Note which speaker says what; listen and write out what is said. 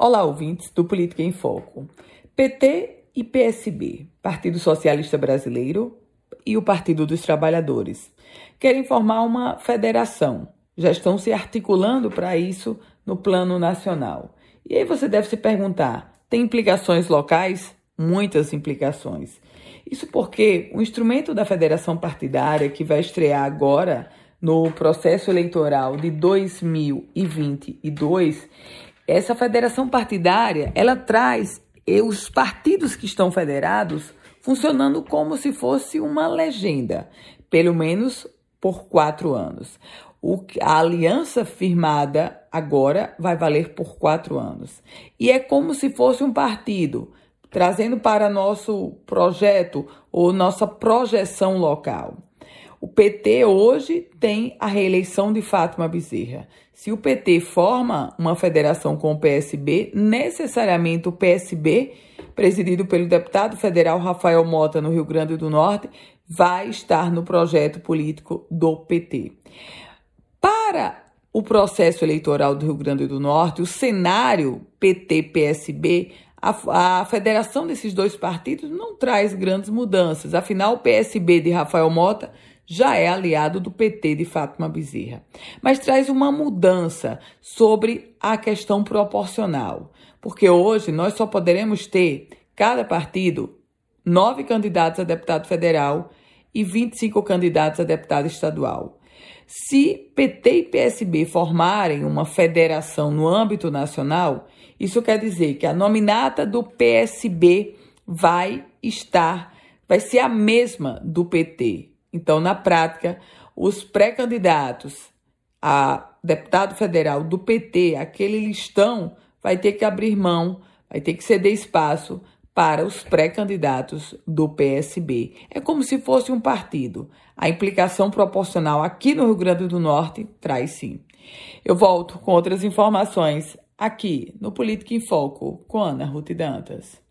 Speaker 1: Olá, ouvintes do Política em Foco. PT e PSB, Partido Socialista Brasileiro e o Partido dos Trabalhadores, querem formar uma federação. Já estão se articulando para isso no plano nacional. E aí você deve se perguntar: tem implicações locais? Muitas implicações. Isso porque o instrumento da federação partidária, que vai estrear agora no processo eleitoral de 2022, essa federação partidária, ela traz os partidos que estão federados funcionando como se fosse uma legenda, pelo menos por quatro anos. O, a aliança firmada agora vai valer por quatro anos. E é como se fosse um partido, trazendo para nosso projeto ou nossa projeção local. O PT hoje tem a reeleição de Fátima Bezerra. Se o PT forma uma federação com o PSB, necessariamente o PSB, presidido pelo deputado federal Rafael Mota no Rio Grande do Norte, vai estar no projeto político do PT. Para o processo eleitoral do Rio Grande do Norte, o cenário PT-PSB, a, a, federação desses dois partidos não traz grandes mudanças. Afinal, o PSB de Rafael Mota já é aliado do PT de Fátima Bezerra, mas traz uma mudança sobre a questão proporcional, porque hoje nós só poderemos ter cada partido nove candidatos a deputado federal e 25 candidatos a deputado estadual. Se PT e PSB formarem uma federação no âmbito nacional, isso quer dizer que a nominata do PSB vai estar, vai ser a mesma do PT. Então, na prática, os pré-candidatos a deputado federal do PT, aquele listão, vai ter que abrir mão, vai ter que ceder espaço para os pré-candidatos do PSB. É como se fosse um partido. A implicação proporcional aqui no Rio Grande do Norte traz sim. Eu volto com outras informações aqui no Política em Foco com Ana Ruth Dantas.